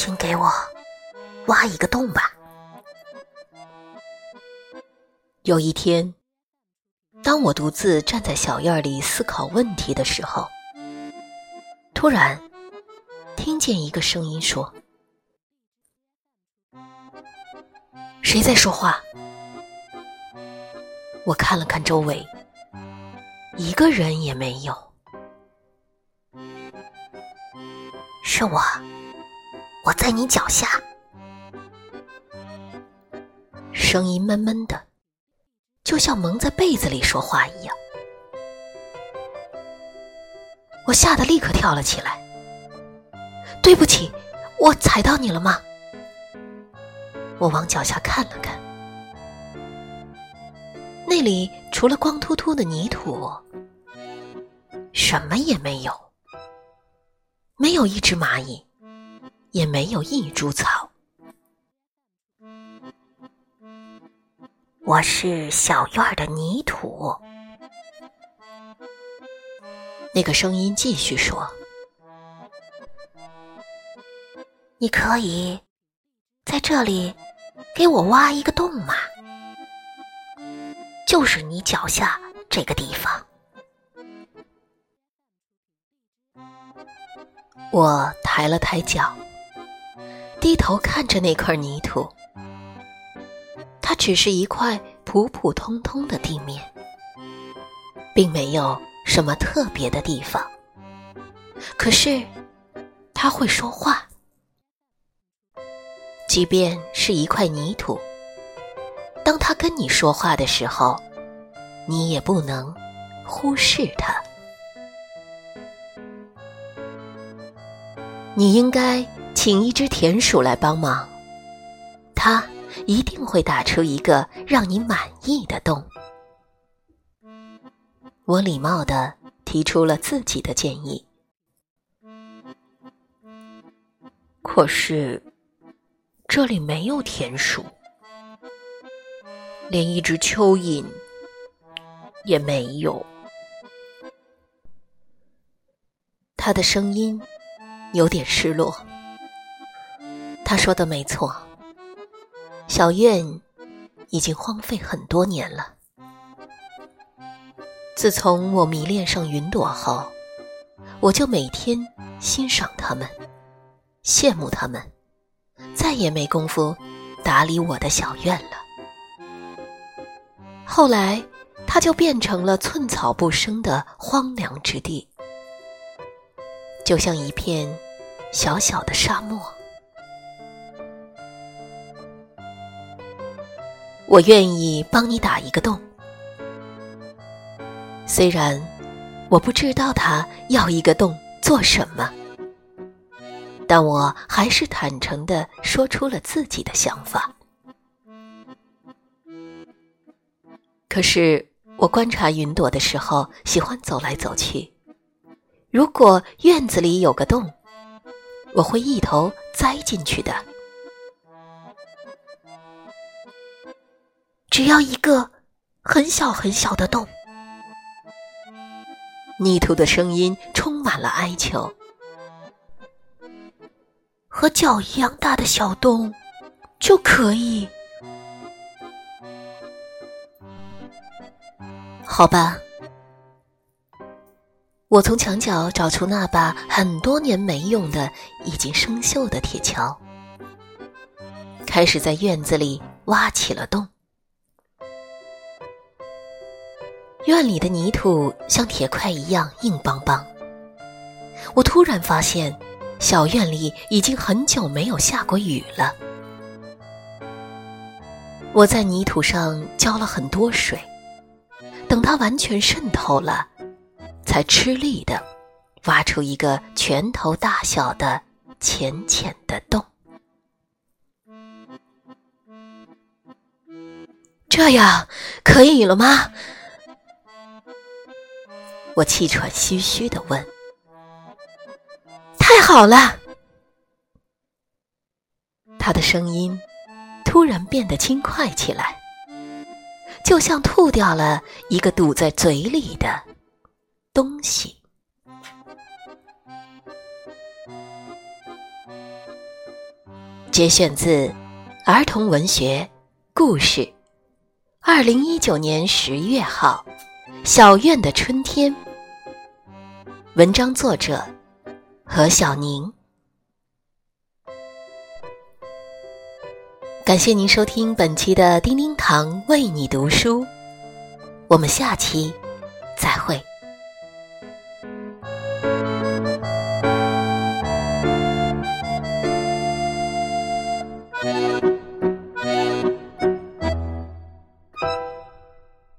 请给我挖一个洞吧。有一天，当我独自站在小院里思考问题的时候，突然听见一个声音说：“谁在说话？”我看了看周围，一个人也没有。是我，我在你脚下。声音闷闷的，就像蒙在被子里说话一样。我吓得立刻跳了起来。对不起，我踩到你了吗？我往脚下看了看。那里除了光秃秃的泥土，什么也没有，没有一只蚂蚁，也没有一株草。我是小院的泥土。那个声音继续说：“你可以在这里给我挖一个洞吗？”就是你脚下这个地方。我抬了抬脚，低头看着那块泥土，它只是一块普普通通的地面，并没有什么特别的地方。可是，它会说话，即便是一块泥土。当他跟你说话的时候，你也不能忽视他。你应该请一只田鼠来帮忙，它一定会打出一个让你满意的洞。我礼貌的提出了自己的建议，可是这里没有田鼠。连一只蚯蚓也没有。他的声音有点失落。他说的没错，小院已经荒废很多年了。自从我迷恋上云朵后，我就每天欣赏它们，羡慕它们，再也没工夫打理我的小院了。后来，它就变成了寸草不生的荒凉之地，就像一片小小的沙漠。我愿意帮你打一个洞，虽然我不知道他要一个洞做什么，但我还是坦诚的说出了自己的想法。可是我观察云朵的时候，喜欢走来走去。如果院子里有个洞，我会一头栽进去的。只要一个很小很小的洞。泥土的声音充满了哀求。和脚一样大的小洞就可以。好吧，我从墙角找出那把很多年没用的、已经生锈的铁锹，开始在院子里挖起了洞。院里的泥土像铁块一样硬邦邦。我突然发现，小院里已经很久没有下过雨了。我在泥土上浇了很多水。等它完全渗透了，才吃力的挖出一个拳头大小的浅浅的洞。这样可以了吗？我气喘吁吁的问。太好了！他的声音突然变得轻快起来。就像吐掉了一个堵在嘴里的东西。节选自《儿童文学故事》，二零一九年十月号，《小院的春天》。文章作者何小宁。感谢您收听本期的叮叮糖为你读书，我们下期再会。